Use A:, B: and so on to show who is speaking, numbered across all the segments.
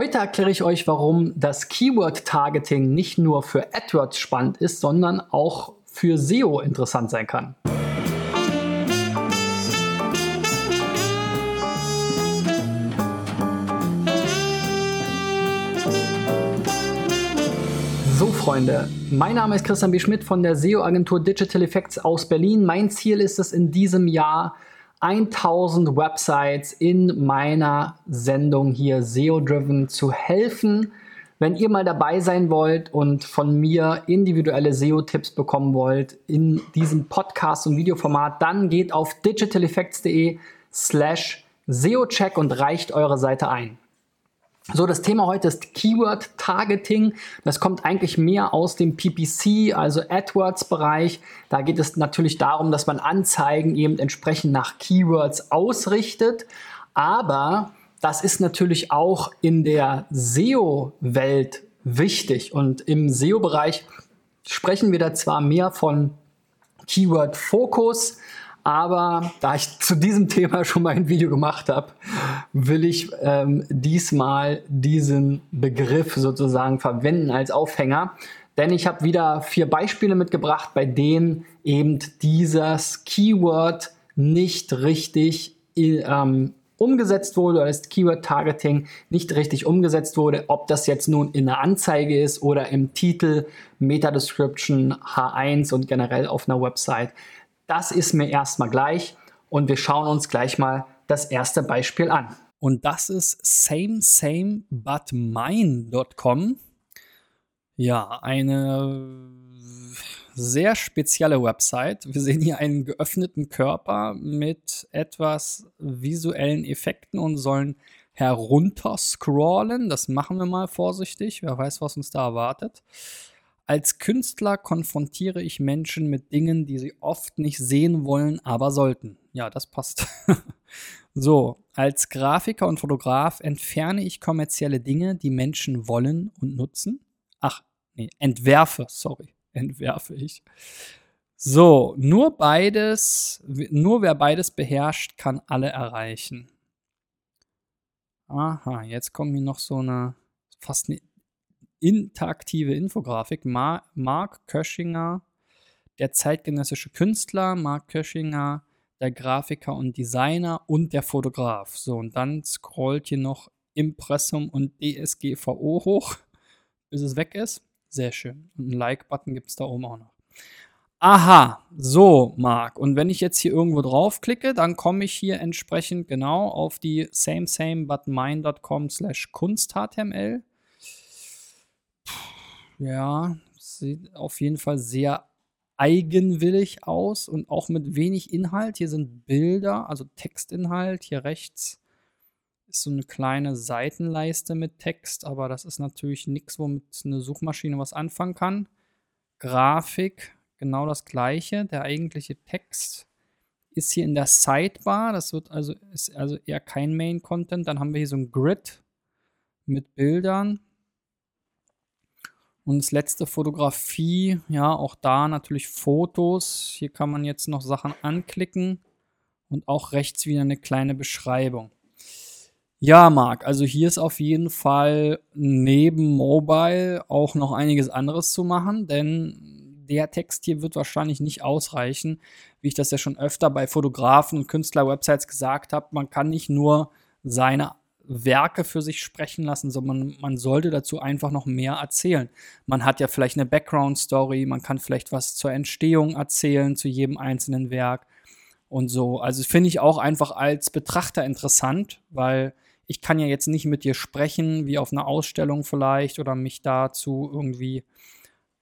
A: Heute erkläre ich euch, warum das Keyword-Targeting nicht nur für AdWords spannend ist, sondern auch für SEO interessant sein kann. So, Freunde, mein Name ist Christian B. Schmidt von der SEO-Agentur Digital Effects aus Berlin. Mein Ziel ist es in diesem Jahr, 1000 Websites in meiner Sendung hier SEO Driven zu helfen. Wenn ihr mal dabei sein wollt und von mir individuelle SEO-Tipps bekommen wollt in diesem Podcast und Videoformat, dann geht auf digitaleffects.de slash SEO-Check und reicht eure Seite ein. So, das Thema heute ist Keyword Targeting. Das kommt eigentlich mehr aus dem PPC, also AdWords-Bereich. Da geht es natürlich darum, dass man Anzeigen eben entsprechend nach Keywords ausrichtet. Aber das ist natürlich auch in der SEO-Welt wichtig. Und im SEO-Bereich sprechen wir da zwar mehr von Keyword-Fokus, aber da ich zu diesem Thema schon mal ein Video gemacht habe, will ich ähm, diesmal diesen Begriff sozusagen verwenden als Aufhänger. Denn ich habe wieder vier Beispiele mitgebracht, bei denen eben dieses Keyword nicht richtig ähm, umgesetzt wurde oder das Keyword Targeting nicht richtig umgesetzt wurde, ob das jetzt nun in der Anzeige ist oder im Titel, Meta Description, H1 und generell auf einer Website. Das ist mir erstmal gleich und wir schauen uns gleich mal das erste Beispiel an.
B: Und das ist same same but mine.com. Ja, eine sehr spezielle Website. Wir sehen hier einen geöffneten Körper mit etwas visuellen Effekten und sollen herunter scrollen. Das machen wir mal vorsichtig. Wer weiß, was uns da erwartet. Als Künstler konfrontiere ich Menschen mit Dingen, die sie oft nicht sehen wollen, aber sollten. Ja, das passt. so, als Grafiker und Fotograf entferne ich kommerzielle Dinge, die Menschen wollen und nutzen. Ach, nee, entwerfe, sorry, entwerfe ich. So, nur beides, nur wer beides beherrscht, kann alle erreichen. Aha, jetzt kommt hier noch so eine fast eine interaktive Infografik. Mar Mark Köschinger, der zeitgenössische Künstler, Mark Köschinger, der Grafiker und Designer und der Fotograf. So, und dann scrollt hier noch Impressum und DSGVO hoch, bis es weg ist. Sehr schön. Und einen Like-Button gibt es da oben auch noch. Aha, so, Marc. Und wenn ich jetzt hier irgendwo draufklicke, dann komme ich hier entsprechend genau auf die same same but mine.com slash kunsthtml. Ja, sieht auf jeden Fall sehr eigenwillig aus und auch mit wenig Inhalt. Hier sind Bilder, also Textinhalt. Hier rechts ist so eine kleine Seitenleiste mit Text, aber das ist natürlich nichts, womit eine Suchmaschine was anfangen kann. Grafik, genau das gleiche. Der eigentliche Text ist hier in der Sidebar. Das wird also, ist also eher kein Main-Content. Dann haben wir hier so ein Grid mit Bildern. Und das letzte Fotografie, ja, auch da natürlich Fotos. Hier kann man jetzt noch Sachen anklicken und auch rechts wieder eine kleine Beschreibung. Ja, Marc, also hier ist auf jeden Fall neben Mobile auch noch einiges anderes zu machen, denn der Text hier wird wahrscheinlich nicht ausreichen, wie ich das ja schon öfter bei Fotografen und Künstler-Websites gesagt habe. Man kann nicht nur seine Werke für sich sprechen lassen, sondern man sollte dazu einfach noch mehr erzählen. Man hat ja vielleicht eine Background-Story, man kann vielleicht was zur Entstehung erzählen, zu jedem einzelnen Werk und so. Also finde ich auch einfach als Betrachter interessant, weil ich kann ja jetzt nicht mit dir sprechen, wie auf einer Ausstellung vielleicht, oder mich dazu irgendwie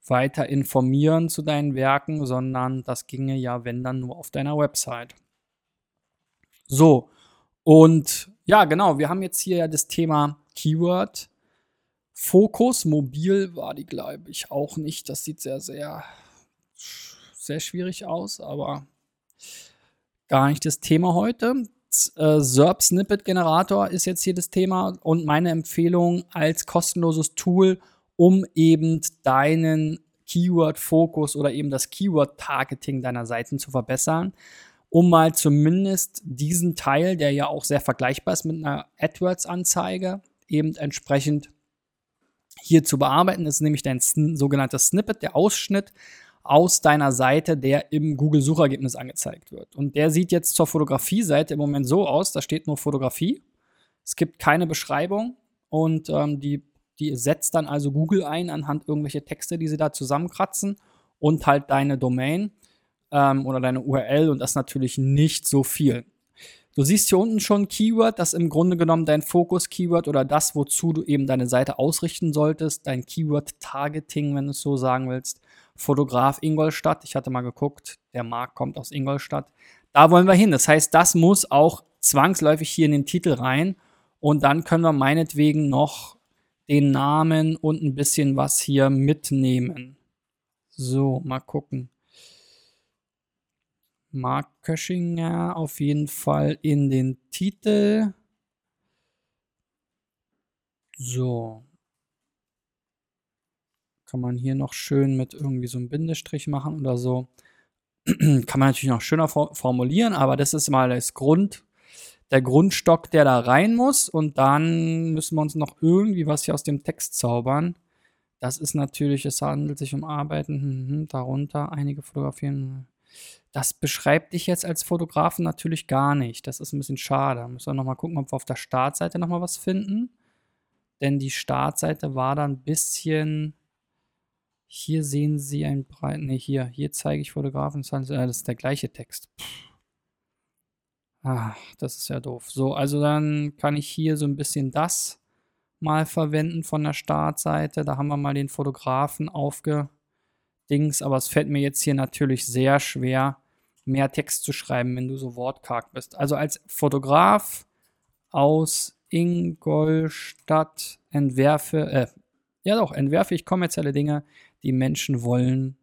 B: weiter informieren zu deinen Werken, sondern das ginge ja, wenn dann nur auf deiner Website. So, und ja, genau, wir haben jetzt hier ja das Thema Keyword. Fokus, mobil war die, glaube ich, auch nicht. Das sieht sehr, sehr, sehr schwierig aus, aber gar nicht das Thema heute. Äh, SERP Snippet Generator ist jetzt hier das Thema und meine Empfehlung als kostenloses Tool, um eben deinen Keyword-Fokus oder eben das Keyword-Targeting deiner Seiten zu verbessern um mal zumindest diesen Teil, der ja auch sehr vergleichbar ist mit einer AdWords-Anzeige, eben entsprechend hier zu bearbeiten. Das ist nämlich dein sogenanntes Snippet, der Ausschnitt aus deiner Seite, der im Google-Suchergebnis angezeigt wird. Und der sieht jetzt zur Fotografie-Seite im Moment so aus, da steht nur Fotografie. Es gibt keine Beschreibung und ähm, die, die setzt dann also Google ein anhand irgendwelche Texte, die sie da zusammenkratzen und halt deine Domain ähm, oder deine URL und das natürlich nicht so viel. Du siehst hier unten schon Keyword, das im Grunde genommen dein Fokus-Keyword oder das, wozu du eben deine Seite ausrichten solltest, dein Keyword-Targeting, wenn du es so sagen willst. Fotograf Ingolstadt, ich hatte mal geguckt, der Markt kommt aus Ingolstadt. Da wollen wir hin. Das heißt, das muss auch zwangsläufig hier in den Titel rein und dann können wir meinetwegen noch den Namen und ein bisschen was hier mitnehmen. So, mal gucken. Mark Köschinger auf jeden Fall in den Titel. So. Kann man hier noch schön mit irgendwie so einem Bindestrich machen oder so. Kann man natürlich noch schöner formulieren, aber das ist mal das Grund, der Grundstock, der da rein muss. Und dann müssen wir uns noch irgendwie was hier aus dem Text zaubern. Das ist natürlich, es handelt sich um Arbeiten, hm, hm, darunter einige Fotografien. Das beschreibt dich jetzt als Fotografen natürlich gar nicht. Das ist ein bisschen schade. Da müssen wir nochmal gucken, ob wir auf der Startseite nochmal was finden. Denn die Startseite war dann ein bisschen. Hier sehen Sie ein breit. Ne, hier, hier zeige ich Fotografen. Das ist der gleiche Text. Ach, das ist ja doof. So, also dann kann ich hier so ein bisschen das mal verwenden von der Startseite. Da haben wir mal den Fotografen aufge Dings, aber es fällt mir jetzt hier natürlich sehr schwer, mehr Text zu schreiben, wenn du so wortkarg bist. Also als Fotograf aus Ingolstadt entwerfe, äh, ja doch, entwerfe ich kommerzielle Dinge, die Menschen wollen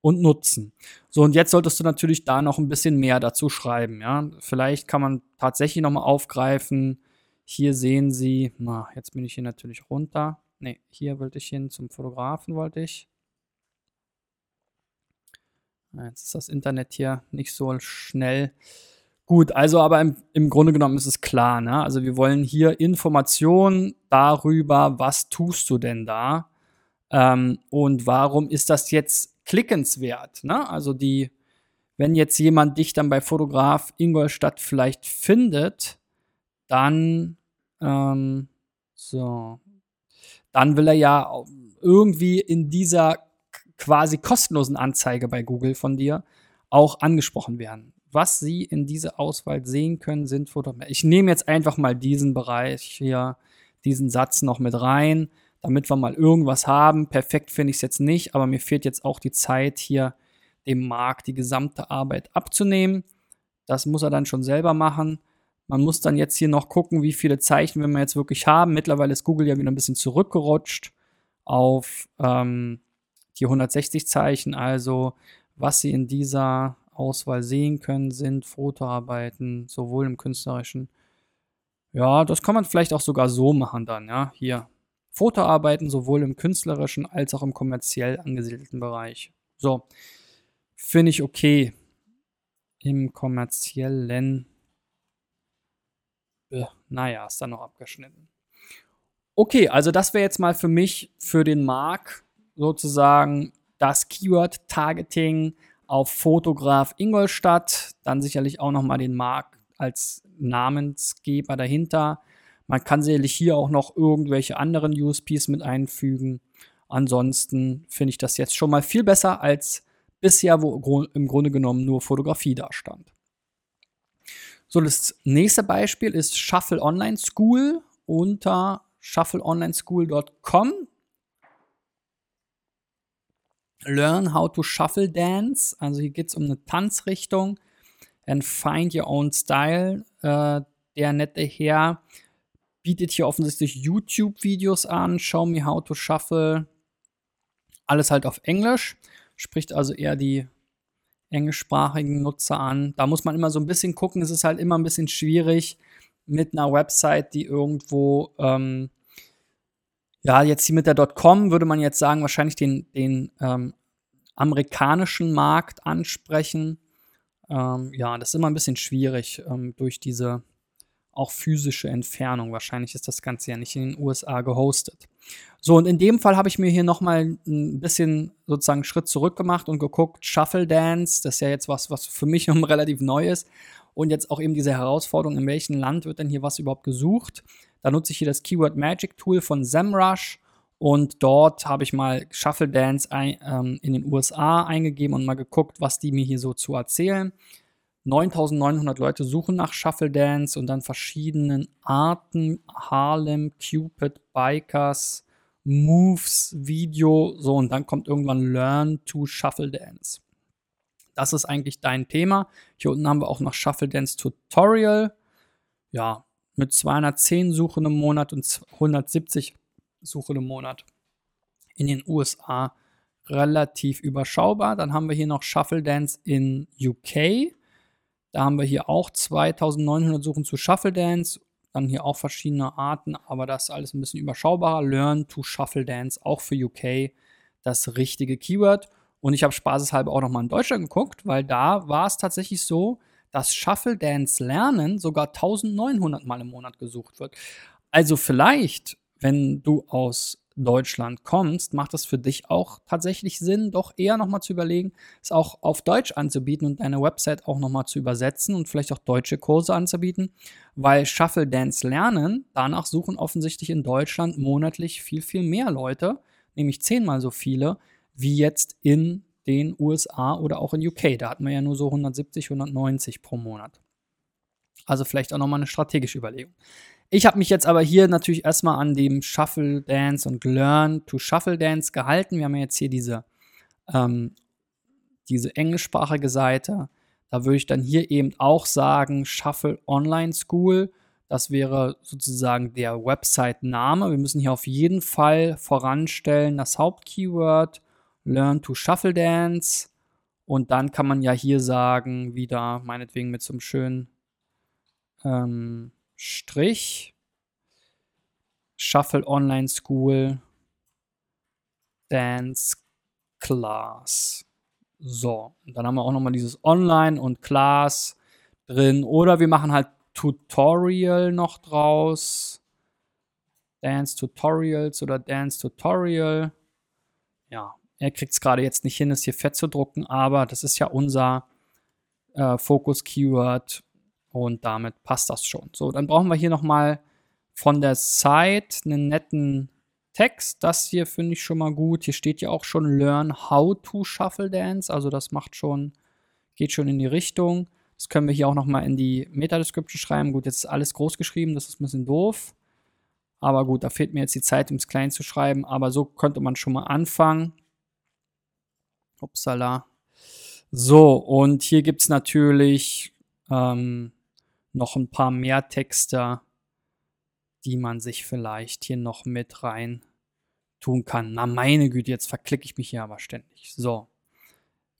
B: und nutzen. So, und jetzt solltest du natürlich da noch ein bisschen mehr dazu schreiben, ja. Vielleicht kann man tatsächlich nochmal aufgreifen. Hier sehen Sie, na, jetzt bin ich hier natürlich runter. Ne, hier wollte ich hin zum Fotografen, wollte ich. Jetzt ist das Internet hier nicht so schnell. Gut, also aber im, im Grunde genommen ist es klar. Ne? Also wir wollen hier Informationen darüber, was tust du denn da ähm, und warum ist das jetzt klickenswert. Ne? Also die, wenn jetzt jemand dich dann bei Fotograf Ingolstadt vielleicht findet, dann ähm, so, dann will er ja irgendwie in dieser quasi kostenlosen Anzeige bei Google von dir auch angesprochen werden. Was Sie in dieser Auswahl sehen können, sind Fotografen. Ich nehme jetzt einfach mal diesen Bereich hier, diesen Satz noch mit rein, damit wir mal irgendwas haben. Perfekt finde ich es jetzt nicht, aber mir fehlt jetzt auch die Zeit, hier dem Markt die gesamte Arbeit abzunehmen. Das muss er dann schon selber machen. Man muss dann jetzt hier noch gucken, wie viele Zeichen wir jetzt wirklich haben. Mittlerweile ist Google ja wieder ein bisschen zurückgerutscht auf ähm, die 160 Zeichen also, was Sie in dieser Auswahl sehen können, sind Fotoarbeiten, sowohl im künstlerischen. Ja, das kann man vielleicht auch sogar so machen dann, ja, hier. Fotoarbeiten sowohl im künstlerischen als auch im kommerziell angesiedelten Bereich. So, finde ich okay. Im kommerziellen. Äh, naja, ist dann noch abgeschnitten. Okay, also das wäre jetzt mal für mich für den Mark sozusagen das Keyword-Targeting auf Fotograf Ingolstadt, dann sicherlich auch nochmal den Markt als Namensgeber dahinter. Man kann sicherlich hier auch noch irgendwelche anderen USPs mit einfügen. Ansonsten finde ich das jetzt schon mal viel besser als bisher, wo im Grunde genommen nur Fotografie da stand. So, das nächste Beispiel ist Shuffle Online School unter shuffleonlineschool.com. Learn how to shuffle dance. Also hier geht es um eine Tanzrichtung. And find your own style. Äh, der nette Herr bietet hier offensichtlich YouTube-Videos an. Show me how to shuffle. Alles halt auf Englisch. Spricht also eher die englischsprachigen Nutzer an. Da muss man immer so ein bisschen gucken. Es ist halt immer ein bisschen schwierig mit einer Website, die irgendwo ähm, ja, jetzt hier mit der .com würde man jetzt sagen, wahrscheinlich den, den ähm, amerikanischen Markt ansprechen. Ähm, ja, das ist immer ein bisschen schwierig ähm, durch diese auch physische Entfernung. Wahrscheinlich ist das Ganze ja nicht in den USA gehostet. So, und in dem Fall habe ich mir hier nochmal ein bisschen sozusagen einen Schritt zurück gemacht und geguckt, Shuffle Dance, das ist ja jetzt was, was für mich relativ neu ist. Und jetzt auch eben diese Herausforderung, in welchem Land wird denn hier was überhaupt gesucht. Da nutze ich hier das Keyword Magic Tool von SEMrush und dort habe ich mal Shuffle Dance ein, ähm, in den USA eingegeben und mal geguckt, was die mir hier so zu erzählen. 9900 Leute suchen nach Shuffle Dance und dann verschiedenen Arten, Harlem, Cupid, Bikers, Moves, Video, so und dann kommt irgendwann Learn to Shuffle Dance. Das ist eigentlich dein Thema. Hier unten haben wir auch noch Shuffle Dance Tutorial. Ja, mit 210 Suchen im Monat und 170 Suchen im Monat. In den USA relativ überschaubar. Dann haben wir hier noch Shuffle Dance in UK. Da haben wir hier auch 2900 Suchen zu Shuffle Dance. Dann hier auch verschiedene Arten, aber das ist alles ein bisschen überschaubarer. Learn to Shuffle Dance, auch für UK das richtige Keyword. Und ich habe spaßeshalber auch nochmal in Deutschland geguckt, weil da war es tatsächlich so, dass Shuffle Dance Lernen sogar 1900 Mal im Monat gesucht wird. Also vielleicht, wenn du aus Deutschland kommst, macht es für dich auch tatsächlich Sinn, doch eher nochmal zu überlegen, es auch auf Deutsch anzubieten und deine Website auch nochmal zu übersetzen und vielleicht auch deutsche Kurse anzubieten, weil Shuffle Dance Lernen, danach suchen offensichtlich in Deutschland monatlich viel, viel mehr Leute, nämlich zehnmal so viele, wie jetzt in den USA oder auch in UK. Da hatten wir ja nur so 170, 190 pro Monat. Also vielleicht auch nochmal eine strategische Überlegung. Ich habe mich jetzt aber hier natürlich erstmal an dem Shuffle Dance und Learn to Shuffle Dance gehalten. Wir haben ja jetzt hier diese, ähm, diese englischsprachige Seite. Da würde ich dann hier eben auch sagen Shuffle Online School. Das wäre sozusagen der Website-Name. Wir müssen hier auf jeden Fall voranstellen das Hauptkeyword Learn to Shuffle Dance. Und dann kann man ja hier sagen, wieder meinetwegen mit so einem schönen ähm, Strich Shuffle Online School Dance Class. So, und dann haben wir auch nochmal dieses Online und Class drin. Oder wir machen halt Tutorial noch draus. Dance Tutorials oder Dance Tutorial. Ja, er kriegt es gerade jetzt nicht hin, es hier fett zu drucken, aber das ist ja unser äh, Fokus-Keyword und damit passt das schon. So, dann brauchen wir hier nochmal von der Site einen netten Text. Das hier finde ich schon mal gut. Hier steht ja auch schon Learn how to Shuffle Dance. Also das macht schon, geht schon in die Richtung. Das können wir hier auch nochmal in die Meta-Description schreiben. Gut, jetzt ist alles groß geschrieben, das ist ein bisschen doof. Aber gut, da fehlt mir jetzt die Zeit, um es klein zu schreiben. Aber so könnte man schon mal anfangen. Upsala. So, und hier gibt es natürlich ähm, noch ein paar mehr Texte, die man sich vielleicht hier noch mit rein tun kann. Na meine Güte, jetzt verklicke ich mich hier aber ständig. So.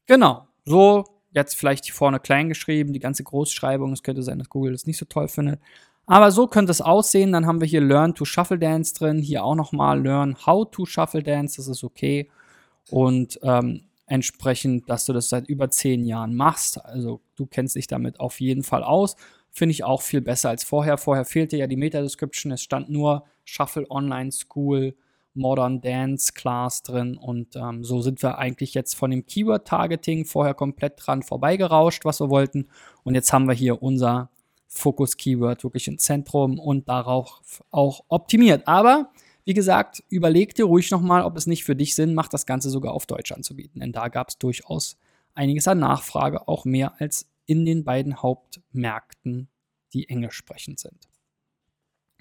B: Genau. So, jetzt vielleicht hier vorne klein geschrieben, die ganze Großschreibung. Es könnte sein, dass Google das nicht so toll findet. Aber so könnte es aussehen. Dann haben wir hier Learn to Shuffle Dance drin. Hier auch nochmal Learn how to Shuffle Dance. Das ist okay. Und ähm, entsprechend, dass du das seit über zehn Jahren machst. Also du kennst dich damit auf jeden Fall aus. Finde ich auch viel besser als vorher. Vorher fehlte ja die Meta-Description. Es stand nur Shuffle Online School Modern Dance Class drin. Und ähm, so sind wir eigentlich jetzt von dem Keyword-Targeting vorher komplett dran vorbeigerauscht, was wir wollten. Und jetzt haben wir hier unser Fokus-Keyword wirklich im Zentrum und darauf auch optimiert. Aber wie gesagt, überleg dir ruhig nochmal, ob es nicht für dich Sinn macht, das Ganze sogar auf Deutsch anzubieten. Denn da gab es durchaus einiges an Nachfrage, auch mehr als in den beiden Hauptmärkten, die englisch sprechend sind.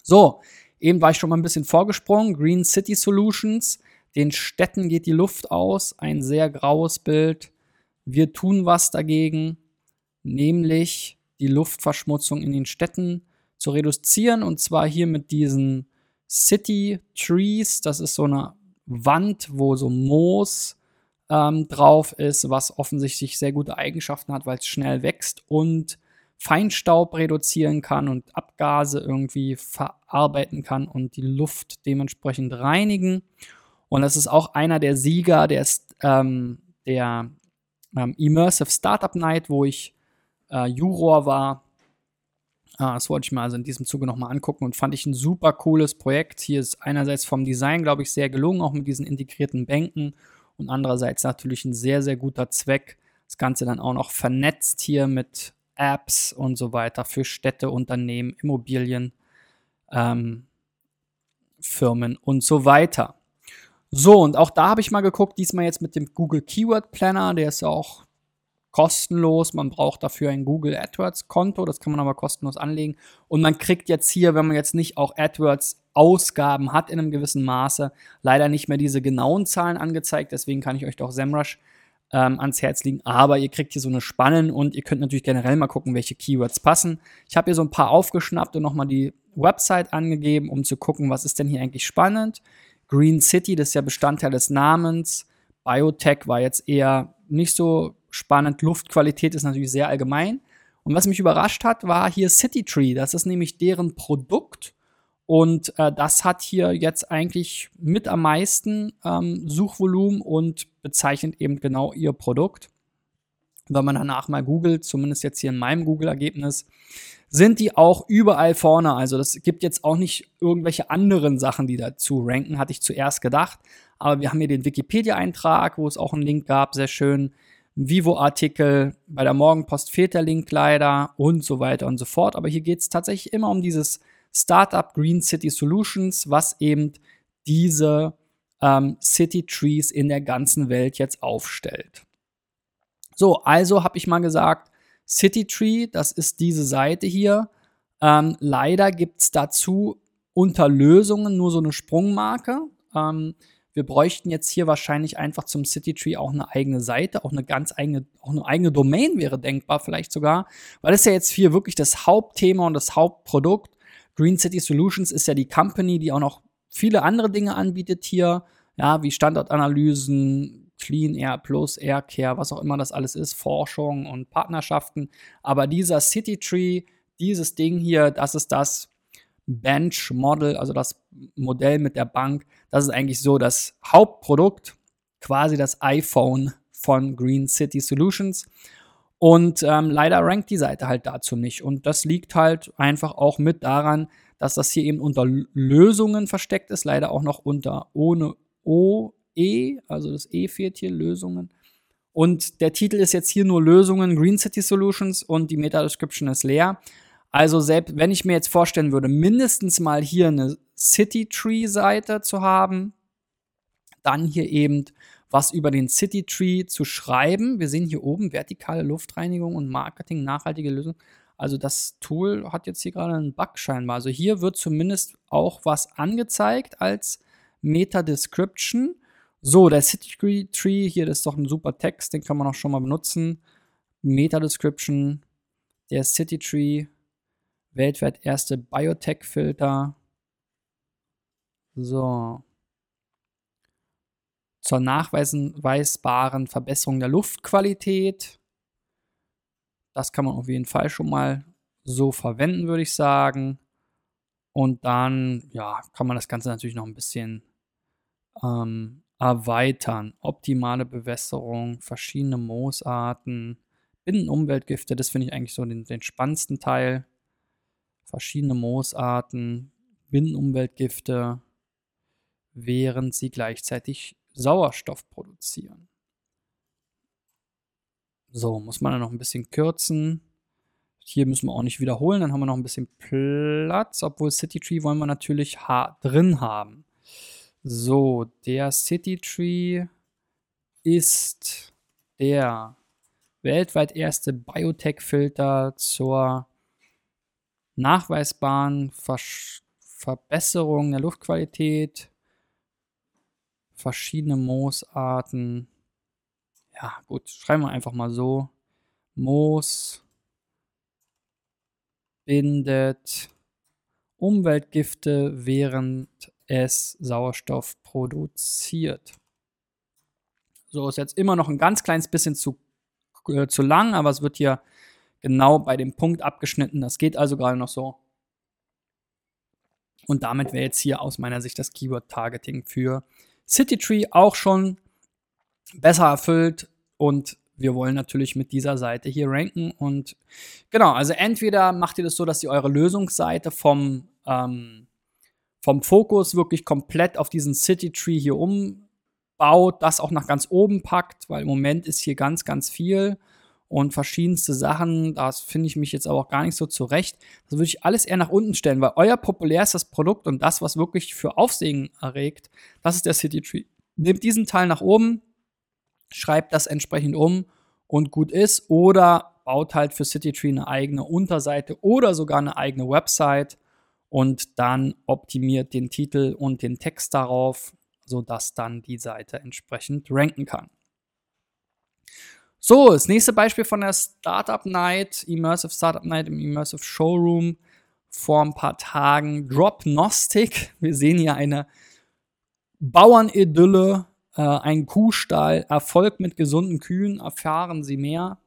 B: So, eben war ich schon mal ein bisschen vorgesprungen. Green City Solutions. Den Städten geht die Luft aus. Ein sehr graues Bild. Wir tun was dagegen, nämlich die Luftverschmutzung in den Städten zu reduzieren. Und zwar hier mit diesen City Trees. Das ist so eine Wand, wo so Moos ähm, drauf ist, was offensichtlich sehr gute Eigenschaften hat, weil es schnell wächst und Feinstaub reduzieren kann und Abgase irgendwie verarbeiten kann und die Luft dementsprechend reinigen. Und das ist auch einer der Sieger der, ähm, der ähm, Immersive Startup Night, wo ich äh, Juror war. Ah, das wollte ich mal also in diesem Zuge nochmal angucken und fand ich ein super cooles Projekt. Hier ist einerseits vom Design, glaube ich, sehr gelungen, auch mit diesen integrierten Bänken und andererseits natürlich ein sehr, sehr guter Zweck. Das Ganze dann auch noch vernetzt hier mit Apps und so weiter für Städte, Unternehmen, Immobilien, ähm, Firmen und so weiter. So, und auch da habe ich mal geguckt, diesmal jetzt mit dem Google Keyword Planner, der ist ja auch kostenlos. Man braucht dafür ein Google AdWords Konto, das kann man aber kostenlos anlegen. Und man kriegt jetzt hier, wenn man jetzt nicht auch AdWords Ausgaben hat in einem gewissen Maße, leider nicht mehr diese genauen Zahlen angezeigt. Deswegen kann ich euch doch SEMrush ähm, ans Herz liegen. Aber ihr kriegt hier so eine Spannen und ihr könnt natürlich generell mal gucken, welche Keywords passen. Ich habe hier so ein paar aufgeschnappt und nochmal die Website angegeben, um zu gucken, was ist denn hier eigentlich spannend. Green City, das ist ja Bestandteil des Namens. Biotech war jetzt eher nicht so spannend. Luftqualität ist natürlich sehr allgemein. Und was mich überrascht hat, war hier City Tree. Das ist nämlich deren Produkt. Und äh, das hat hier jetzt eigentlich mit am meisten ähm, Suchvolumen und bezeichnet eben genau ihr Produkt. wenn man danach mal googelt, zumindest jetzt hier in meinem Google-Ergebnis, sind die auch überall vorne. Also das gibt jetzt auch nicht irgendwelche anderen Sachen, die dazu ranken, hatte ich zuerst gedacht. Aber wir haben hier den Wikipedia-Eintrag, wo es auch einen Link gab, sehr schön. Vivo-Artikel, bei der Morgenpost fehlt der Link leider und so weiter und so fort. Aber hier geht es tatsächlich immer um dieses Startup Green City Solutions, was eben diese ähm, City Trees in der ganzen Welt jetzt aufstellt. So, also habe ich mal gesagt, City Tree, das ist diese Seite hier. Ähm, leider gibt es dazu unter Lösungen nur so eine Sprungmarke. Ähm, wir bräuchten jetzt hier wahrscheinlich einfach zum City Tree auch eine eigene Seite, auch eine ganz eigene, auch eine eigene Domain wäre denkbar vielleicht sogar, weil das ja jetzt hier wirklich das Hauptthema und das Hauptprodukt. Green City Solutions ist ja die Company, die auch noch viele andere Dinge anbietet hier, ja, wie Standortanalysen, Clean Air Plus, Air Care, was auch immer das alles ist, Forschung und Partnerschaften. Aber dieser City Tree, dieses Ding hier, das ist das Bench Model, also das Modell mit der Bank. Das ist eigentlich so das Hauptprodukt, quasi das iPhone von Green City Solutions. Und ähm, leider rankt die Seite halt dazu nicht. Und das liegt halt einfach auch mit daran, dass das hier eben unter Lösungen versteckt ist, leider auch noch unter ohne OE, also das E fehlt hier, Lösungen. Und der Titel ist jetzt hier nur Lösungen Green City Solutions und die Meta-Description ist leer. Also selbst wenn ich mir jetzt vorstellen würde, mindestens mal hier eine City Tree Seite zu haben, dann hier eben was über den City Tree zu schreiben. Wir sehen hier oben vertikale Luftreinigung und Marketing, nachhaltige Lösung. Also das Tool hat jetzt hier gerade einen Bug scheinbar. Also hier wird zumindest auch was angezeigt als Meta Description. So, der City Tree, hier ist doch ein super Text, den kann man auch schon mal benutzen. Meta Description, der City Tree, weltweit erste Biotech-Filter. So zur nachweisbaren Verbesserung der Luftqualität. Das kann man auf jeden Fall schon mal so verwenden, würde ich sagen. Und dann, ja, kann man das Ganze natürlich noch ein bisschen ähm, erweitern. Optimale Bewässerung, verschiedene Moosarten, Binnenumweltgifte, das finde ich eigentlich so den, den spannendsten Teil. Verschiedene Moosarten, Binnenumweltgifte, während sie gleichzeitig Sauerstoff produzieren. So, muss man dann noch ein bisschen kürzen. Hier müssen wir auch nicht wiederholen, dann haben wir noch ein bisschen Platz, obwohl City Tree wollen wir natürlich drin haben. So, der City Tree ist der weltweit erste Biotech-Filter zur nachweisbaren Versch Verbesserung der Luftqualität verschiedene Moosarten. Ja, gut, schreiben wir einfach mal so. Moos bindet Umweltgifte, während es Sauerstoff produziert. So ist jetzt immer noch ein ganz kleines bisschen zu, äh, zu lang, aber es wird hier genau bei dem Punkt abgeschnitten. Das geht also gerade noch so. Und damit wäre jetzt hier aus meiner Sicht das Keyword-Targeting für CityTree auch schon besser erfüllt und wir wollen natürlich mit dieser Seite hier ranken. Und genau, also entweder macht ihr das so, dass ihr eure Lösungsseite vom, ähm, vom Fokus wirklich komplett auf diesen City Tree hier umbaut, das auch nach ganz oben packt, weil im Moment ist hier ganz, ganz viel und verschiedenste Sachen. Das finde ich mich jetzt aber auch gar nicht so zurecht. Das würde ich alles eher nach unten stellen, weil euer populärstes Produkt und das, was wirklich für Aufsehen erregt, das ist der City Tree. Nehmt diesen Teil nach oben, schreibt das entsprechend um und gut ist oder baut halt für CityTree eine eigene Unterseite oder sogar eine eigene Website und dann optimiert den Titel und den Text darauf, sodass dann die Seite entsprechend ranken kann. So, das nächste Beispiel von der Startup Night, Immersive Startup Night im Immersive Showroom vor ein paar Tagen. Dropnostic. Wir sehen hier eine Bauernidylle äh, ein Kuhstall, Erfolg mit gesunden Kühen, erfahren Sie mehr.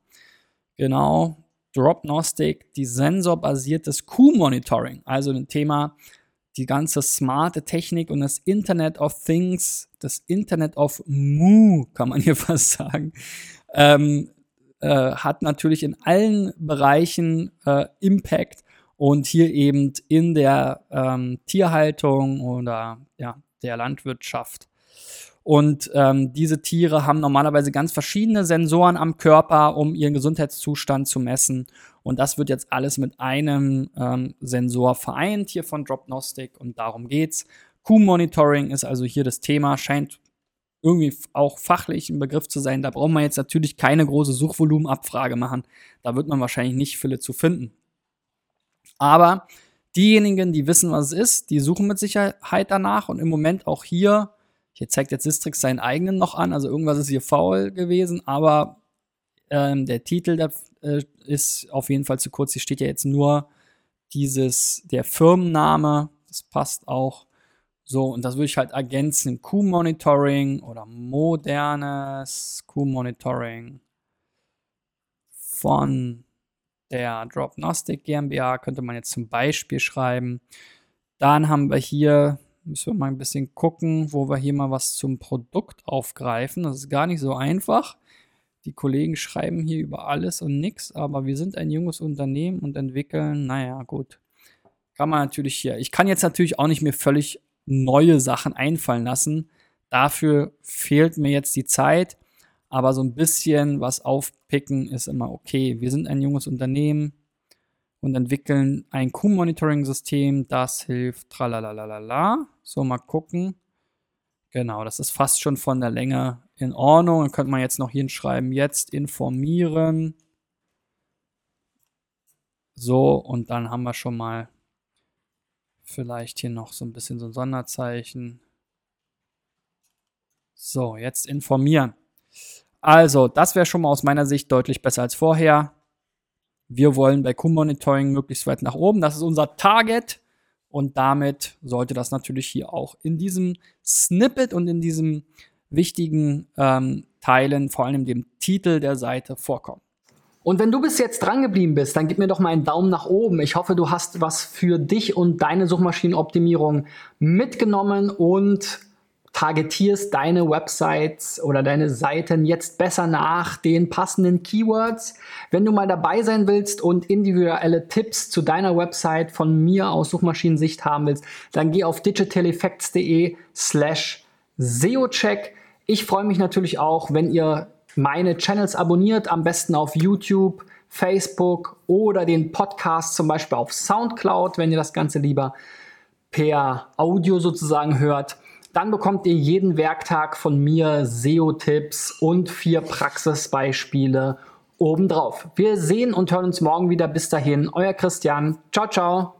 B: Genau, Dropnostic, die sensorbasiertes Kuhmonitoring, also ein Thema, die ganze smarte Technik und das Internet of Things, das Internet of Moo, kann man hier fast sagen, ähm, äh, hat natürlich in allen Bereichen äh, Impact und hier eben in der ähm, Tierhaltung oder ja, der Landwirtschaft. Und ähm, diese Tiere haben normalerweise ganz verschiedene Sensoren am Körper, um ihren Gesundheitszustand zu messen. Und das wird jetzt alles mit einem ähm, Sensor vereint hier von Dropnostic und darum geht's. Kuh-Monitoring ist also hier das Thema, scheint irgendwie auch fachlich ein Begriff zu sein. Da braucht man jetzt natürlich keine große Suchvolumenabfrage machen. Da wird man wahrscheinlich nicht viele zu finden. Aber diejenigen, die wissen, was es ist, die suchen mit Sicherheit danach und im Moment auch hier hier zeigt jetzt Sistrix seinen eigenen noch an, also irgendwas ist hier faul gewesen, aber ähm, der Titel der, äh, ist auf jeden Fall zu kurz. Hier steht ja jetzt nur dieses, der Firmenname, das passt auch. So, und das würde ich halt ergänzen. Q-Monitoring oder modernes Q-Monitoring von der Dropnostic GmbH könnte man jetzt zum Beispiel schreiben. Dann haben wir hier Müssen wir mal ein bisschen gucken, wo wir hier mal was zum Produkt aufgreifen. Das ist gar nicht so einfach. Die Kollegen schreiben hier über alles und nichts, aber wir sind ein junges Unternehmen und entwickeln, naja, gut. Kann man natürlich hier. Ich kann jetzt natürlich auch nicht mir völlig neue Sachen einfallen lassen. Dafür fehlt mir jetzt die Zeit, aber so ein bisschen was aufpicken ist immer okay. Wir sind ein junges Unternehmen und entwickeln ein Q-Monitoring-System, das hilft. Tralalalala. So, mal gucken. Genau, das ist fast schon von der Länge in Ordnung. Dann könnte man jetzt noch hinschreiben, jetzt informieren. So, und dann haben wir schon mal vielleicht hier noch so ein bisschen so ein Sonderzeichen. So, jetzt informieren. Also, das wäre schon mal aus meiner Sicht deutlich besser als vorher. Wir wollen bei Q-Monitoring möglichst weit nach oben. Das ist unser Target. Und damit sollte das natürlich hier auch in diesem Snippet und in diesem wichtigen ähm, Teilen, vor allem dem Titel der Seite, vorkommen.
A: Und wenn du bis jetzt dran geblieben bist, dann gib mir doch mal einen Daumen nach oben. Ich hoffe, du hast was für dich und deine Suchmaschinenoptimierung mitgenommen und targetierst deine Websites oder deine Seiten jetzt besser nach den passenden Keywords. Wenn du mal dabei sein willst und individuelle Tipps zu deiner Website von mir aus Suchmaschinensicht haben willst, dann geh auf digitaleffects.de slash SEOcheck. Ich freue mich natürlich auch, wenn ihr meine Channels abonniert, am besten auf YouTube, Facebook oder den Podcast zum Beispiel auf SoundCloud, wenn ihr das Ganze lieber per Audio sozusagen hört. Dann bekommt ihr jeden Werktag von mir SEO-Tipps und vier Praxisbeispiele obendrauf. Wir sehen und hören uns morgen wieder. Bis dahin, euer Christian. Ciao, ciao.